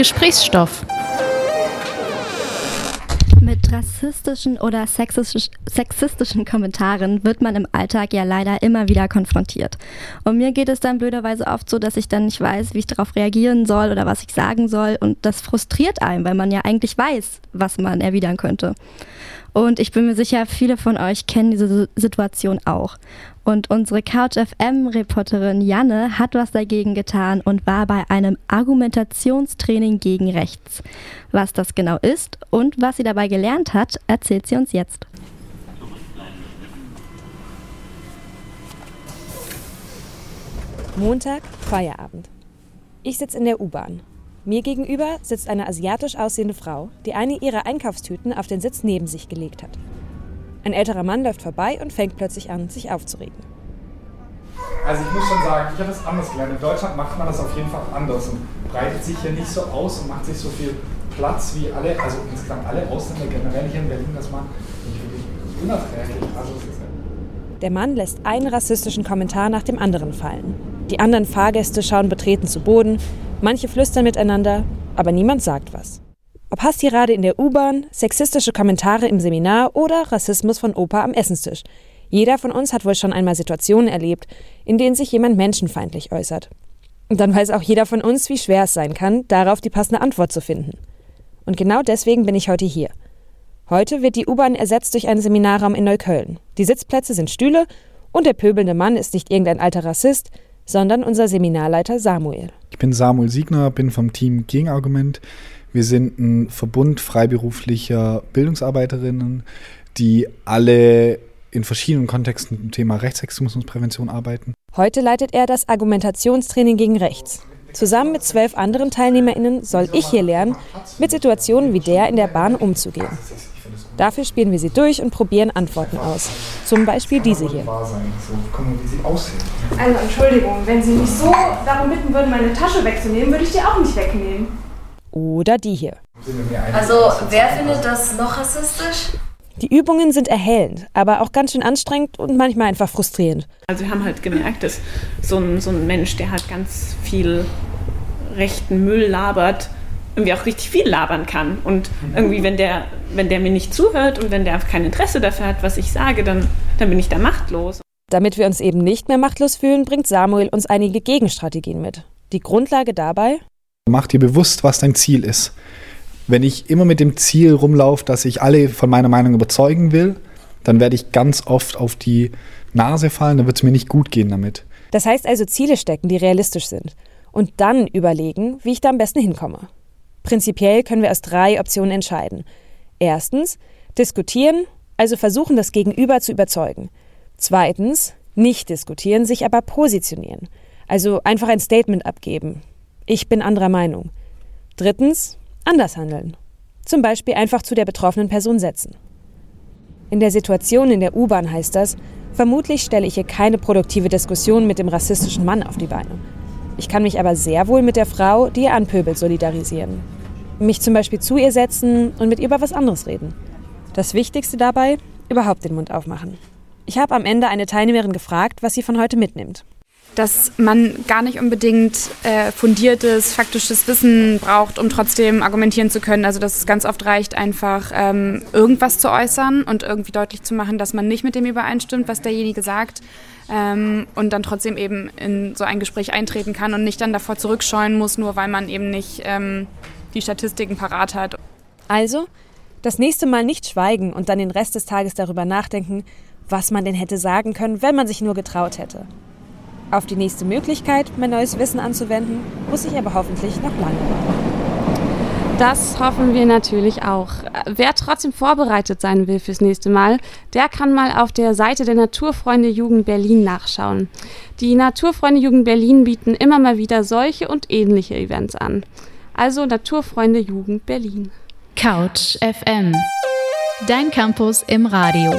Gesprächsstoff. Mit rassistischen oder sexistisch, sexistischen Kommentaren wird man im Alltag ja leider immer wieder konfrontiert. Und mir geht es dann blöderweise oft so, dass ich dann nicht weiß, wie ich darauf reagieren soll oder was ich sagen soll. Und das frustriert einen, weil man ja eigentlich weiß, was man erwidern könnte. Und ich bin mir sicher, viele von euch kennen diese Situation auch. Und unsere Couch FM-Reporterin Janne hat was dagegen getan und war bei einem Argumentationstraining gegen rechts. Was das genau ist und was sie dabei gelernt hat, erzählt sie uns jetzt. Montag, Feierabend. Ich sitze in der U-Bahn. Mir gegenüber sitzt eine asiatisch aussehende Frau, die eine ihrer Einkaufstüten auf den Sitz neben sich gelegt hat. Ein älterer Mann läuft vorbei und fängt plötzlich an, sich aufzuregen. Also ich muss schon sagen, ich habe das anders gelernt. In Deutschland macht man das auf jeden Fall anders und breitet sich hier nicht so aus und macht sich so viel Platz wie alle, also insgesamt alle Ausländer generell hier in Berlin, das macht nicht wirklich unerträglich. Also Der Mann lässt einen rassistischen Kommentar nach dem anderen fallen. Die anderen Fahrgäste schauen betreten zu Boden, manche flüstern miteinander, aber niemand sagt was. Ob Hasstirade in der U-Bahn, sexistische Kommentare im Seminar oder Rassismus von Opa am Essenstisch. Jeder von uns hat wohl schon einmal Situationen erlebt, in denen sich jemand menschenfeindlich äußert. Und dann weiß auch jeder von uns, wie schwer es sein kann, darauf die passende Antwort zu finden. Und genau deswegen bin ich heute hier. Heute wird die U-Bahn ersetzt durch einen Seminarraum in Neukölln. Die Sitzplätze sind Stühle und der pöbelnde Mann ist nicht irgendein alter Rassist, sondern unser Seminarleiter Samuel. Ich bin Samuel Siegner, bin vom Team Gegenargument. Wir sind ein Verbund freiberuflicher Bildungsarbeiterinnen, die alle in verschiedenen Kontexten zum Thema Rechtsextremismusprävention arbeiten. Heute leitet er das Argumentationstraining gegen Rechts. Zusammen mit zwölf anderen TeilnehmerInnen soll ich hier lernen, mit Situationen wie der in der Bahn umzugehen. Dafür spielen wir sie durch und probieren Antworten aus. Zum Beispiel diese hier. Also Entschuldigung, wenn Sie mich so darum bitten würden, meine Tasche wegzunehmen, würde ich die auch nicht wegnehmen. Oder die hier. Also, wer findet das noch rassistisch? Die Übungen sind erhellend, aber auch ganz schön anstrengend und manchmal einfach frustrierend. Also wir haben halt gemerkt, dass so ein, so ein Mensch, der halt ganz viel rechten Müll labert, irgendwie auch richtig viel labern kann. Und irgendwie, wenn der, wenn der mir nicht zuhört und wenn der kein Interesse dafür hat, was ich sage, dann, dann bin ich da machtlos. Damit wir uns eben nicht mehr machtlos fühlen, bringt Samuel uns einige Gegenstrategien mit. Die Grundlage dabei? Mach dir bewusst, was dein Ziel ist. Wenn ich immer mit dem Ziel rumlaufe, dass ich alle von meiner Meinung überzeugen will, dann werde ich ganz oft auf die Nase fallen, dann wird es mir nicht gut gehen damit. Das heißt also Ziele stecken, die realistisch sind. Und dann überlegen, wie ich da am besten hinkomme. Prinzipiell können wir aus drei Optionen entscheiden. Erstens, diskutieren, also versuchen, das Gegenüber zu überzeugen. Zweitens, nicht diskutieren, sich aber positionieren. Also einfach ein Statement abgeben. Ich bin anderer Meinung. Drittens, anders handeln. Zum Beispiel einfach zu der betroffenen Person setzen. In der Situation in der U-Bahn heißt das, vermutlich stelle ich hier keine produktive Diskussion mit dem rassistischen Mann auf die Beine. Ich kann mich aber sehr wohl mit der Frau, die ihr anpöbelt, solidarisieren. Mich zum Beispiel zu ihr setzen und mit ihr über was anderes reden. Das Wichtigste dabei, überhaupt den Mund aufmachen. Ich habe am Ende eine Teilnehmerin gefragt, was sie von heute mitnimmt dass man gar nicht unbedingt äh, fundiertes, faktisches Wissen braucht, um trotzdem argumentieren zu können. Also dass es ganz oft reicht, einfach ähm, irgendwas zu äußern und irgendwie deutlich zu machen, dass man nicht mit dem übereinstimmt, was derjenige sagt. Ähm, und dann trotzdem eben in so ein Gespräch eintreten kann und nicht dann davor zurückscheuen muss, nur weil man eben nicht ähm, die Statistiken parat hat. Also, das nächste Mal nicht schweigen und dann den Rest des Tages darüber nachdenken, was man denn hätte sagen können, wenn man sich nur getraut hätte. Auf die nächste Möglichkeit, mein neues Wissen anzuwenden, muss ich aber hoffentlich noch lange warten. Das hoffen wir natürlich auch. Wer trotzdem vorbereitet sein will fürs nächste Mal, der kann mal auf der Seite der Naturfreunde Jugend Berlin nachschauen. Die Naturfreunde Jugend Berlin bieten immer mal wieder solche und ähnliche Events an. Also Naturfreunde Jugend Berlin. Couch FM. Dein Campus im Radio.